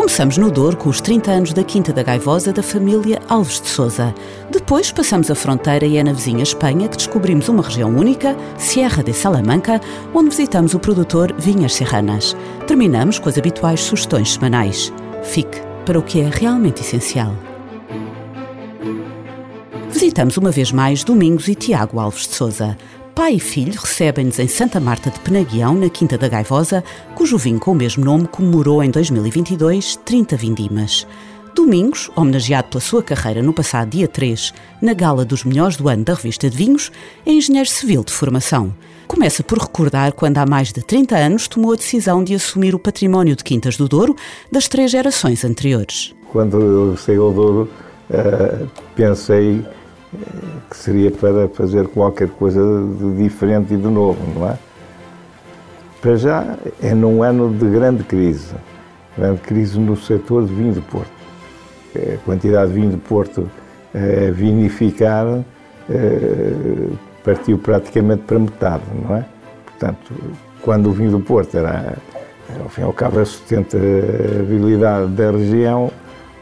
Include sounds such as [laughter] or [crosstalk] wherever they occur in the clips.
Começamos no Douro com os 30 anos da Quinta da Gaivosa da família Alves de Souza. Depois passamos a fronteira e é na vizinha Espanha que descobrimos uma região única, Sierra de Salamanca, onde visitamos o produtor Vinhas Serranas. Terminamos com as habituais sugestões semanais. Fique para o que é realmente essencial. Visitamos uma vez mais Domingos e Tiago Alves de Souza. Pai e filho recebem-nos em Santa Marta de Penaguião, na Quinta da Gaivosa, cujo vinho com o mesmo nome comemorou em 2022 30 vindimas. Domingos, homenageado pela sua carreira no passado dia 3, na gala dos melhores do ano da revista de vinhos, é engenheiro civil de formação. Começa por recordar quando há mais de 30 anos tomou a decisão de assumir o património de Quintas do Douro das três gerações anteriores. Quando eu saí ao Douro, uh, pensei que seria para fazer qualquer coisa de diferente e de novo, não é? Para já é num ano de grande crise, grande crise no setor de vinho de Porto. A quantidade de vinho de Porto a vinificar partiu praticamente para metade, não é? Portanto, quando o vinho do Porto era, ao fim e ao cabo, a sustentabilidade da região,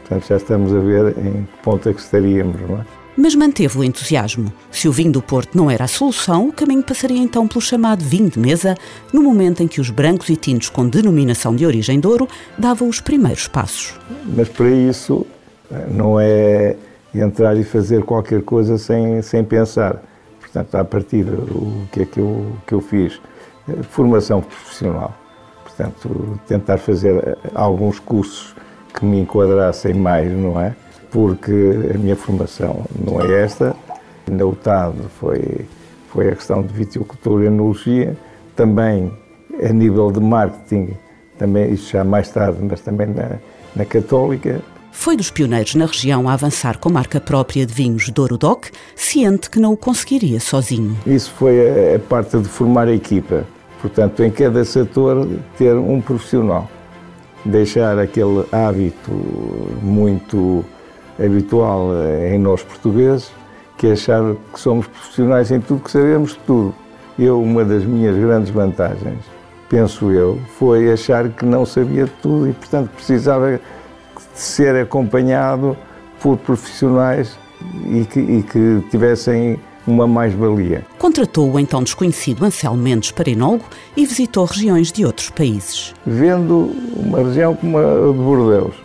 portanto, já estamos a ver em que ponto é que estaríamos, não é? Mas manteve o entusiasmo. Se o vinho do Porto não era a solução, o caminho passaria então pelo chamado vinho de mesa, no momento em que os brancos e tintos com denominação de origem Douro davam os primeiros passos. Mas para isso não é entrar e fazer qualquer coisa sem, sem pensar. Portanto, a partir o que é que eu, que eu fiz? Formação profissional. Portanto, tentar fazer alguns cursos que me enquadrassem mais, não é? Porque a minha formação não é esta. Na UTAD foi, foi a questão de viticultura e enologia, também a nível de marketing, também isso já mais tarde, mas também na, na Católica. Foi dos pioneiros na região a avançar com marca própria de vinhos Douro Doc, ciente que não o conseguiria sozinho. Isso foi a, a parte de formar a equipa. Portanto, em cada setor, ter um profissional. Deixar aquele hábito muito habitual em nós portugueses, que é achar que somos profissionais em tudo, que sabemos tudo. Eu, uma das minhas grandes vantagens, penso eu, foi achar que não sabia tudo e, portanto, precisava de ser acompanhado por profissionais e que, e que tivessem uma mais-valia. Contratou o então desconhecido Anselmo Mendes para enólogo e visitou regiões de outros países. Vendo uma região como a de Bordeaux,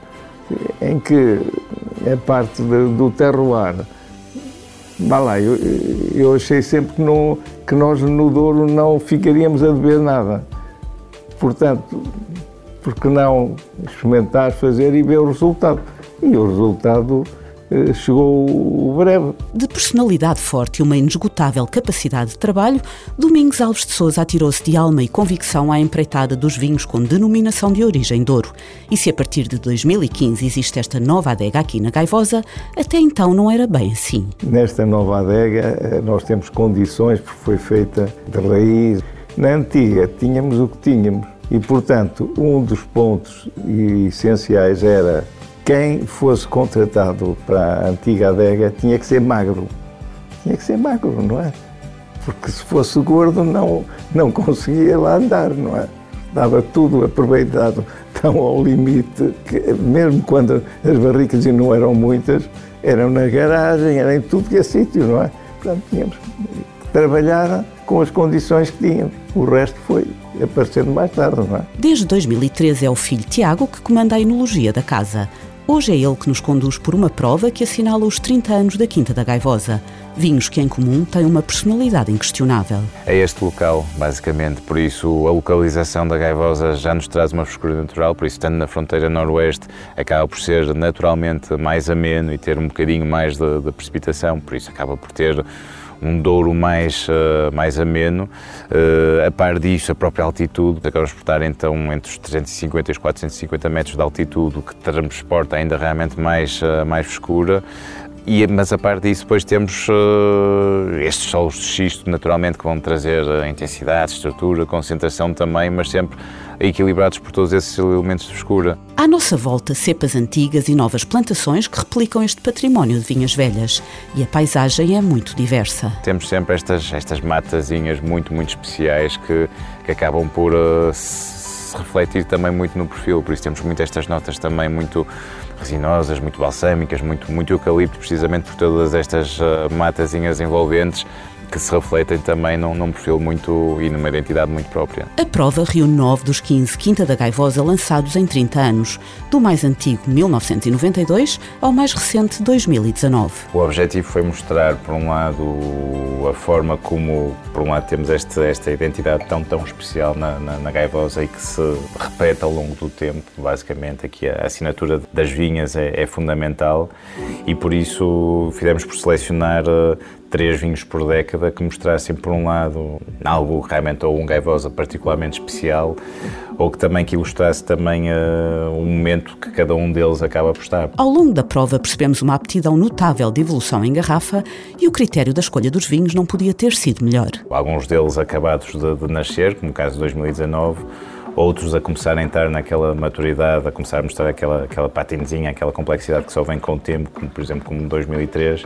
em que é parte de, do terroir. Vá lá, eu, eu achei sempre que, não, que nós no Douro não ficaríamos a dever nada. Portanto, porque não experimentar, fazer e ver o resultado? E o resultado eh, chegou breve. De personalidade forte e uma inesgotável capacidade de trabalho, Domingos Alves de Souza atirou-se de alma e convicção à empreitada dos vinhos com denominação de origem Douro. E se a partir de 2015 existe esta nova adega aqui na Gaivosa, até então não era bem assim. Nesta nova adega eh, nós temos condições, porque foi feita de raiz. Na antiga tínhamos o que tínhamos e, portanto, um dos pontos essenciais era quem fosse contratado para a antiga adega tinha que ser magro. Tinha que ser magro, não é? Porque se fosse gordo não, não conseguia lá andar, não é? Dava tudo aproveitado [laughs] tão ao limite que mesmo quando as barricas não eram muitas, eram na garagem, eram em tudo que é sítio, não é? Portanto, tínhamos que trabalhar com as condições que tínhamos. O resto foi aparecendo mais tarde, não é? Desde 2013 é o filho Tiago que comanda a enologia da casa. Hoje é ele que nos conduz por uma prova que assinala os 30 anos da Quinta da Gaivosa. Vinhos que, em comum, têm uma personalidade inquestionável. É este local, basicamente, por isso a localização da Gaivosa já nos traz uma frescura natural, por isso, estando na fronteira noroeste, acaba por ser naturalmente mais ameno e ter um bocadinho mais de, de precipitação, por isso acaba por ter um Douro mais, uh, mais ameno. Uh, a par disso, a própria altitude, acabamos por estar então entre os 350 e os 450 metros de altitude, o que transporta ainda realmente mais, uh, mais frescura E, mas a parte disso, depois temos uh, estes solos de xisto, naturalmente, que vão trazer intensidade, estrutura, concentração também, mas sempre equilibrados por todos esses elementos de frescura. À nossa volta, cepas antigas e novas plantações que replicam este património de vinhas velhas. E a paisagem é muito diversa. Temos sempre estas, estas matazinhas muito, muito especiais que, que acabam por uh, se refletir também muito no perfil, por isso temos muito estas notas também muito resinosas, muito balsâmicas, muito, muito eucalipto, precisamente por todas estas uh, matazinhas envolventes que se refletem também num, num, perfil muito e numa identidade muito própria. A prova reúne nove dos 15 Quinta da Gaivosa lançados em 30 anos, do mais antigo 1992 ao mais recente 2019. O objetivo foi mostrar, por um lado, a forma como, por um lado, temos este, esta identidade tão, tão especial na, na, na Gaivosa e que se repete ao longo do tempo. Basicamente, aqui a assinatura das vinhas é, é fundamental e por isso fizemos por selecionar eh, três vinhos por década que mostrassem, por um lado, algo realmente ou um gaivosa particularmente especial, ou que também que ilustrasse também uh, um momento que cada um deles acaba por estar. Ao longo da prova percebemos uma aptidão notável de evolução em garrafa e o critério da escolha dos vinhos não podia ter sido melhor. Alguns deles acabados de, de nascer, como o caso de 2019, outros a começar a entrar naquela maturidade, a começar a mostrar aquela, aquela patinezinha, aquela complexidade que só vem com o tempo, como por exemplo como 2003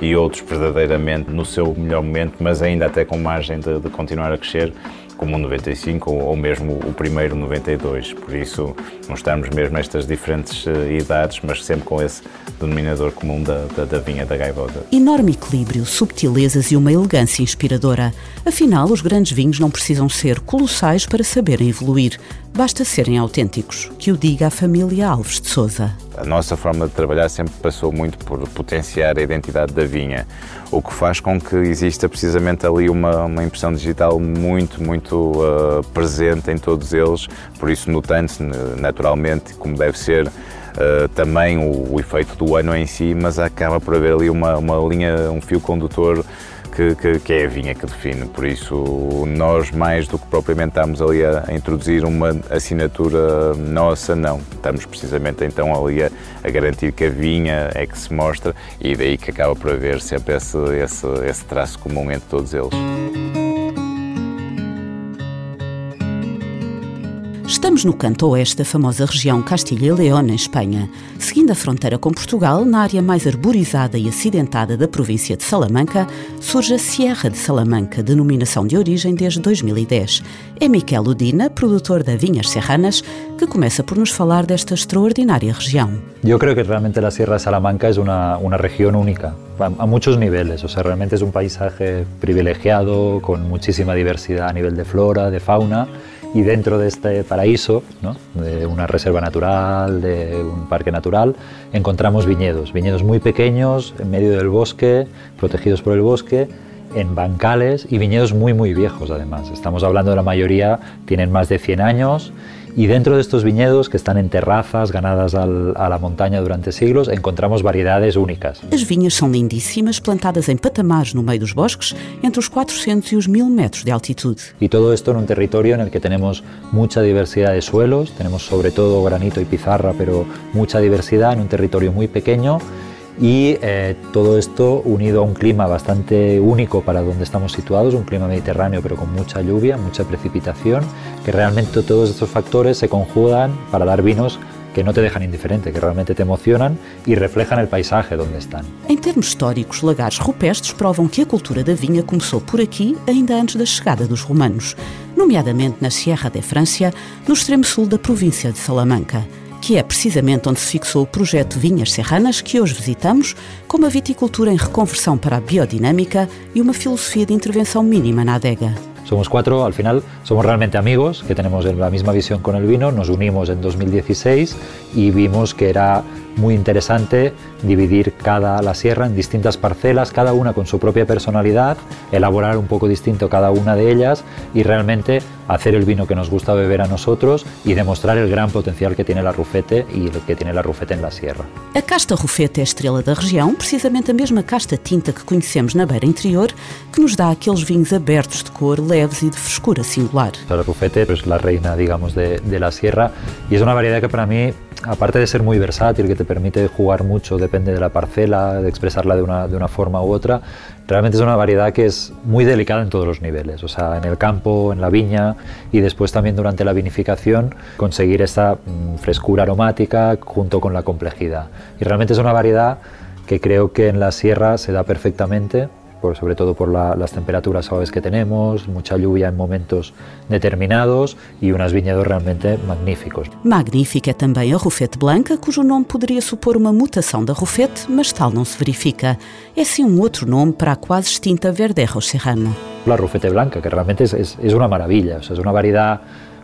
e outros verdadeiramente no seu melhor momento, mas ainda até com margem de, de continuar a crescer, como o 95 ou, mesmo o primeiro 92. Por isso, mostramos mesmo estas diferentes uh, idades, mas sempre com esse denominador comum da, da, da vinha da gaivota. Enorme equilíbrio, subtilezas e uma elegância inspiradora. Afinal, os grandes vinhos não precisam ser colossais para saberem evoluir. Basta serem autênticos, que o diga a família Alves de Souza. A nossa forma de trabalhar sempre passou muito por potenciar a identidade da vinha, o que faz com que exista precisamente ali uma, uma impressão digital muito, muito uh, presente em todos eles, por isso notando-se naturalmente como deve ser Uh, também o, o, efeito do ano em si, mas acaba por haver ali uma, uma linha, um fio condutor que, que, que, é a vinha que define. Por isso, nós, mais do que propriamente estamos ali a, introduzir uma assinatura nossa, não. Estamos precisamente então ali a, a, garantir que a vinha é que se mostra e daí que acaba por haver sempre esse, esse, esse traço comum entre todos eles. Estamos no canto oeste da famosa região Castilha e León, em Espanha. Seguindo a fronteira com Portugal, na área mais arborizada e acidentada da província de Salamanca, surge a Sierra de Salamanca, denominação de origem desde 2010. É Miquel Udina, produtor da Vinhas Serranas, que começa por nos falar desta extraordinária região. Eu creo que realmente a Sierra de Salamanca é uma, uma região única a, muchos niveles. O sea, realmente es un paisaje privilegiado, con muchísima diversidad a nivel de flora, de fauna. Y dentro de este paraíso, de una reserva natural, de un parque natural, encontramos viñedos, viñedos muy pequeños en medio del bosque, protegidos por el bosque, en bancales y viñedos muy muy viejos además. Estamos hablando de la mayoría, tienen más de 100 años y dentro de estos viñedos, que están en terrazas ganadas al, a la montaña durante siglos, encontramos variedades únicas. As vinhas são lindíssimas, plantadas em patamares no meio dos bosques, entre os 400 e os 1000 metros de altitude. Y todo esto en un territorio en el que tenemos mucha diversidad de suelos, tenemos sobre todo granito y pizarra, pero mucha diversidad en un territorio muy pequeño y eh, todo esto unido a un clima bastante único para donde estamos situados, un clima mediterráneo pero con mucha lluvia, mucha precipitación, que realmente todos estos factores se conjugan para dar vinos que no te dejan indiferente, que realmente te emocionan e reflejan el paisaje donde están. Em termos históricos, lagares rupestres provam que a cultura da vinha começou por aqui ainda antes da chegada dos romanos, nomeadamente na Sierra de Francia, no extremo sul da província de Salamanca que é precisamente onde se fixou o projeto Vinhas Serranas, que hoje visitamos, com uma viticultura em reconversão para a biodinâmica e uma filosofia de intervenção mínima na adega. Somos cuatro, al final somos realmente amigos, que tenemos la misma visión con el vino, nos unimos en 2016 y vimos que era muy interesante dividir cada la sierra en distintas parcelas, cada una con su propia personalidad, elaborar un poco distinto cada una de ellas y realmente hacer el vino que nos gusta beber a nosotros y demostrar el gran potencial que tiene la Rufete e o que tiene la Rufete na Sierra. A casta Rufete é a estrela da região, precisamente a mesma casta tinta que conhecemos na beira interior, que nos dá aqueles vinhos abertos de cor, leves e de frescura singular. La Rufete es la reina, digamos, de, de la Sierra y es una variedad que para mí aparte de ser muy versátil, que te permite jugar mucho, depende de la parcela, de expresarla de una, de una forma u otra, realmente es una variedad que es muy delicada en todos los niveles, o sea, en el campo, en la viña y después también durante la vinificación conseguir esta mm, frescura aromática junto con la complejidad. Y realmente es una variedad que creo que en la sierra se da perfectamente sobre todo por las temperaturas suaves que tenemos, mucha lluvia en momentos determinados y unos viñedos realmente magníficos. Magnífica é também a Rufete Blanca, cujo nome poderia supor uma mutação da Rufete, mas tal não se verifica. É sim um outro nome para a quase extinta Verdejo Serrano. La Rufete Blanca, que realmente es, es, es una maravilla, o sea, es una variedad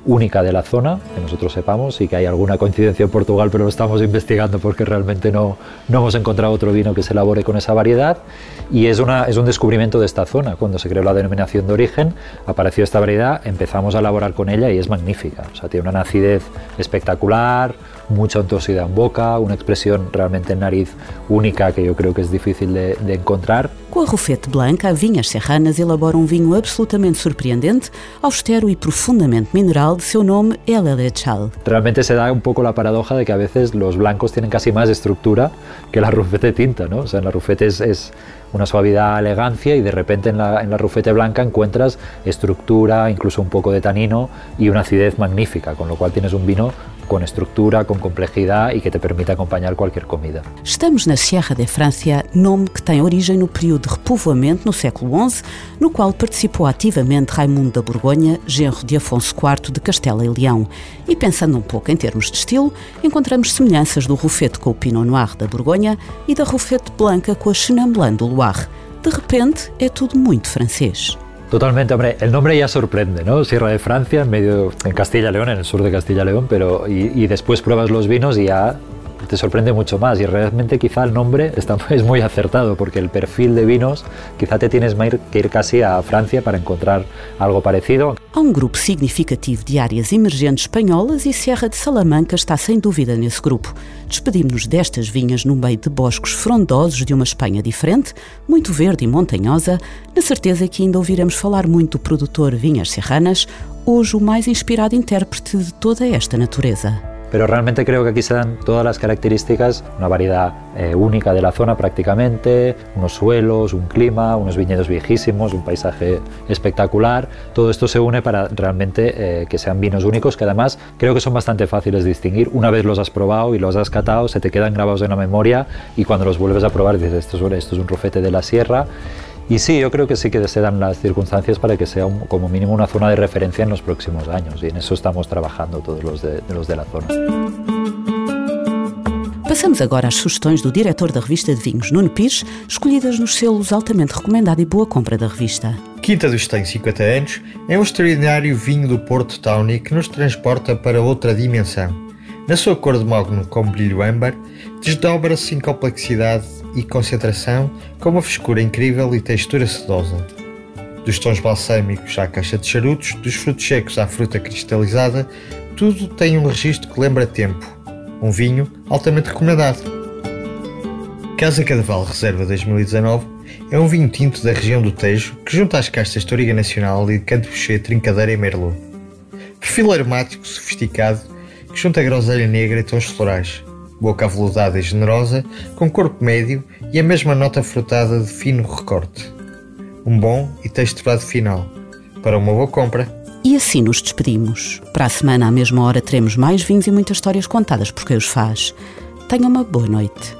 única de la zona, que nosotros sepamos, y que hay alguna coincidencia en Portugal, pero lo estamos investigando porque realmente no, no hemos encontrado otro vino que se elabore con esa variedad. Y es, una, es un descubrimiento de esta zona. Cuando se creó la denominación de origen, apareció esta variedad, empezamos a elaborar con ella y es magnífica. O sea, tiene una acidez espectacular, mucha untuosidad en boca, una expresión realmente en nariz única que yo creo que es difícil de encontrar. Com a Rufete Blanca, a Vinhas Serranas elabora um vinho absolutamente surpreendente, austero e profundamente mineral de seu nome El Elechal. Realmente se da un poco la paradoja de que a veces los blancos tienen casi más estructura que la Rufete tinta, ¿no? O sea, en la Rufete es, es una suavidad, elegancia y de repente en la, en la rufete blanca encuentras estructura, incluso un poco de tanino y una acidez magnífica, con lo cual tienes un vino com estrutura, com complexidade e que te permite acompanhar qualquer comida. Estamos na Sierra de França, nome que tem origem no período de repovoamento no século XI, no qual participou ativamente Raimundo da Borgonha, genro de Afonso IV de Castela e Leão. E pensando um pouco em termos de estilo, encontramos semelhanças do rufete com o Pinot Noir da Borgonha e da rufete blanca com a Chenin do Loire. De repente, é tudo muito francês. Totalmente, hombre, el nombre ya sorprende, ¿no? Sierra de Francia, en medio, en Castilla León, en el sur de Castilla León, pero y, y después pruebas los vinos y ya te sorprende mucho más y realmente quizá el nombre está, [laughs] es muy acertado porque el perfil de vinos quizá te tienes que ir casi a Francia para encontrar algo parecido. Há um grupo significativo de áreas emergentes espanholas e Serra de Salamanca está sem dúvida nesse grupo. Despedimos-nos destas vinhas no meio de bosques frondosos de uma Espanha diferente, muito verde e montanhosa, na certeza que ainda ouviremos falar muito do produtor Vinhas Serranas, hoje o mais inspirado intérprete de toda esta natureza. Pero realmente creo que aquí se dan todas las características, una variedad eh, única de la zona prácticamente, unos suelos, un clima, unos viñedos viejísimos, un paisaje espectacular. Todo esto se une para realmente eh, que sean vinos únicos que además creo que son bastante fáciles de distinguir. Una vez los has probado y los has catado, se te quedan grabados en la memoria y cuando los vuelves a probar dices esto es, esto es un rufete de la sierra y sí, yo creo que sí que se dan las circunstancias para que sea un, como mínimo una zona de referencia en los próximos años y en eso estamos trabajando todos los de, los de la zona. Passamos agora às sugestões do diretor da revista de vinhos, Nuno Pires, escolhidas nos selos altamente recomendado e boa compra da revista. Quinta dos 50 anos é um extraordinário vinho do Porto Tawny que nos transporta para outra dimensão. Na sua cor de mogno com brilho âmbar, desdobra-se em complexidade e concentração com uma frescura incrível e textura sedosa. Dos tons balsâmicos à caixa de charutos, dos frutos secos à fruta cristalizada, tudo tem um registro que lembra tempo. Um vinho altamente recomendado. Casa Cadaval Reserva 2019 é um vinho tinto da região do Tejo que junta as castas de Origa Nacional e de Canto Boucher, Trincadeira e Merlot. Perfil aromático sofisticado junta groselha negra e tons florais boca aveludada e generosa, com corpo médio e a mesma nota frutada de fino recorte. Um bom e texturado final. Para uma boa compra. E assim nos despedimos. Para a semana, à mesma hora, teremos mais vinhos e muitas histórias contadas por quem os faz. Tenha uma boa noite.